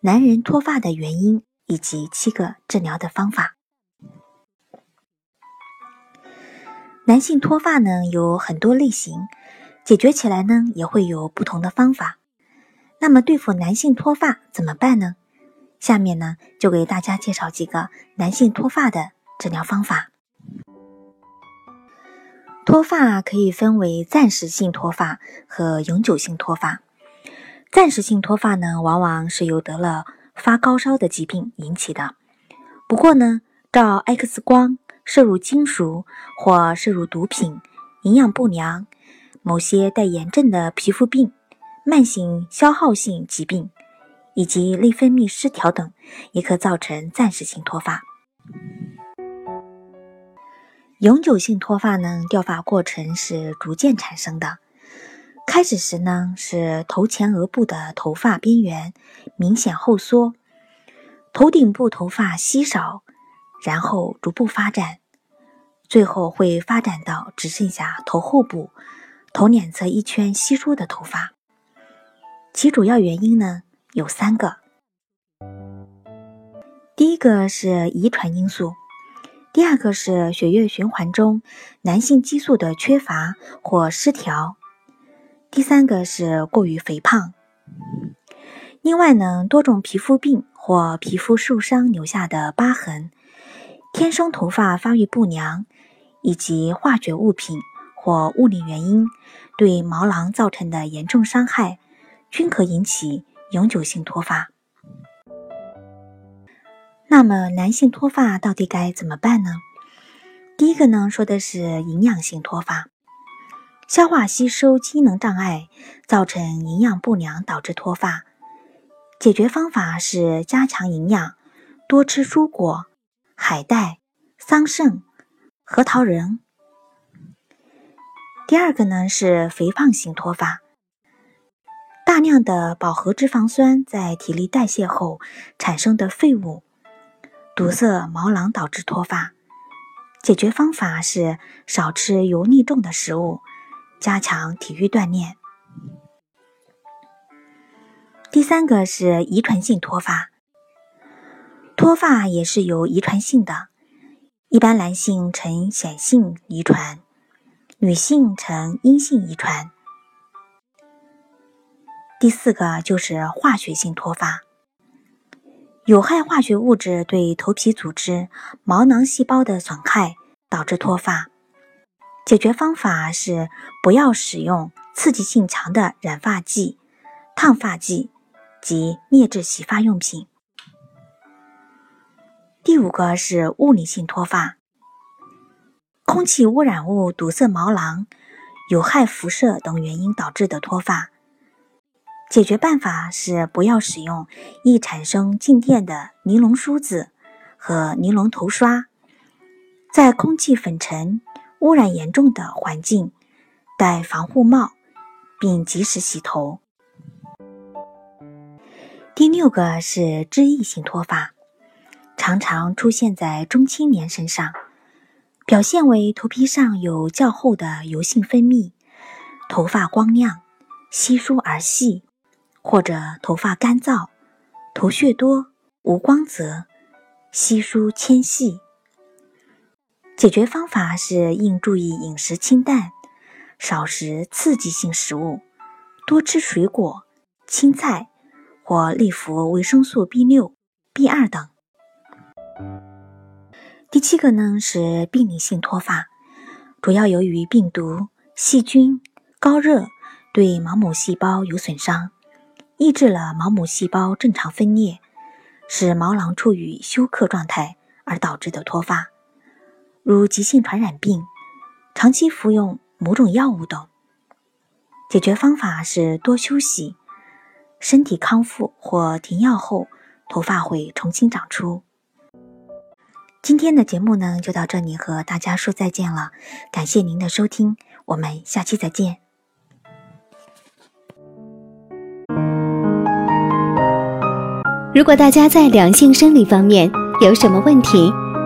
男人脱发的原因以及七个治疗的方法。男性脱发呢有很多类型，解决起来呢也会有不同的方法。那么对付男性脱发怎么办呢？下面呢就给大家介绍几个男性脱发的治疗方法。脱发可以分为暂时性脱发和永久性脱发。暂时性脱发呢，往往是由得了发高烧的疾病引起的。不过呢，照 X 光、摄入金属或摄入毒品、营养不良、某些带炎症的皮肤病、慢性消耗性疾病以及内分泌失调等，也可造成暂时性脱发。永久性脱发呢，掉发过程是逐渐产生的。开始时呢，是头前额部的头发边缘明显后缩，头顶部头发稀少，然后逐步发展，最后会发展到只剩下头后部、头两侧一圈稀疏的头发。其主要原因呢有三个，第一个是遗传因素，第二个是血液循环中男性激素的缺乏或失调。第三个是过于肥胖。另外呢，多种皮肤病或皮肤受伤留下的疤痕、天生头发发育不良，以及化学物品或物理原因对毛囊造成的严重伤害，均可引起永久性脱发。那么，男性脱发到底该怎么办呢？第一个呢，说的是营养性脱发。消化吸收机能障碍造成营养不良，导致脱发。解决方法是加强营养，多吃蔬果、海带、桑葚、核桃仁。第二个呢是肥胖型脱发，大量的饱和脂肪酸在体力代谢后产生的废物，堵塞毛囊，导致脱发。解决方法是少吃油腻重的食物。加强体育锻炼。第三个是遗传性脱发，脱发也是有遗传性的，一般男性呈显性遗传，女性呈阴性遗传。第四个就是化学性脱发，有害化学物质对头皮组织、毛囊细胞的损害，导致脱发。解决方法是不要使用刺激性强的染发剂、烫发剂及劣质洗发用品。第五个是物理性脱发，空气污染物堵塞毛囊、有害辐射等原因导致的脱发。解决办法是不要使用易产生静电的尼龙梳子和尼龙头刷，在空气粉尘。污染严重的环境，戴防护帽，并及时洗头。第六个是脂溢性脱发，常常出现在中青年身上，表现为头皮上有较厚的油性分泌，头发光亮、稀疏而细，或者头发干燥、头屑多、无光泽、稀疏纤细。解决方法是应注意饮食清淡，少食刺激性食物，多吃水果、青菜或内服维生素 B 六、B 二等。第七个呢是病理性脱发，主要由于病毒、细菌、高热对毛母细胞有损伤，抑制了毛母细胞正常分裂，使毛囊处于休克状态而导致的脱发。如急性传染病、长期服用某种药物等，解决方法是多休息，身体康复或停药后头发会重新长出。今天的节目呢，就到这里和大家说再见了，感谢您的收听，我们下期再见。如果大家在两性生理方面有什么问题，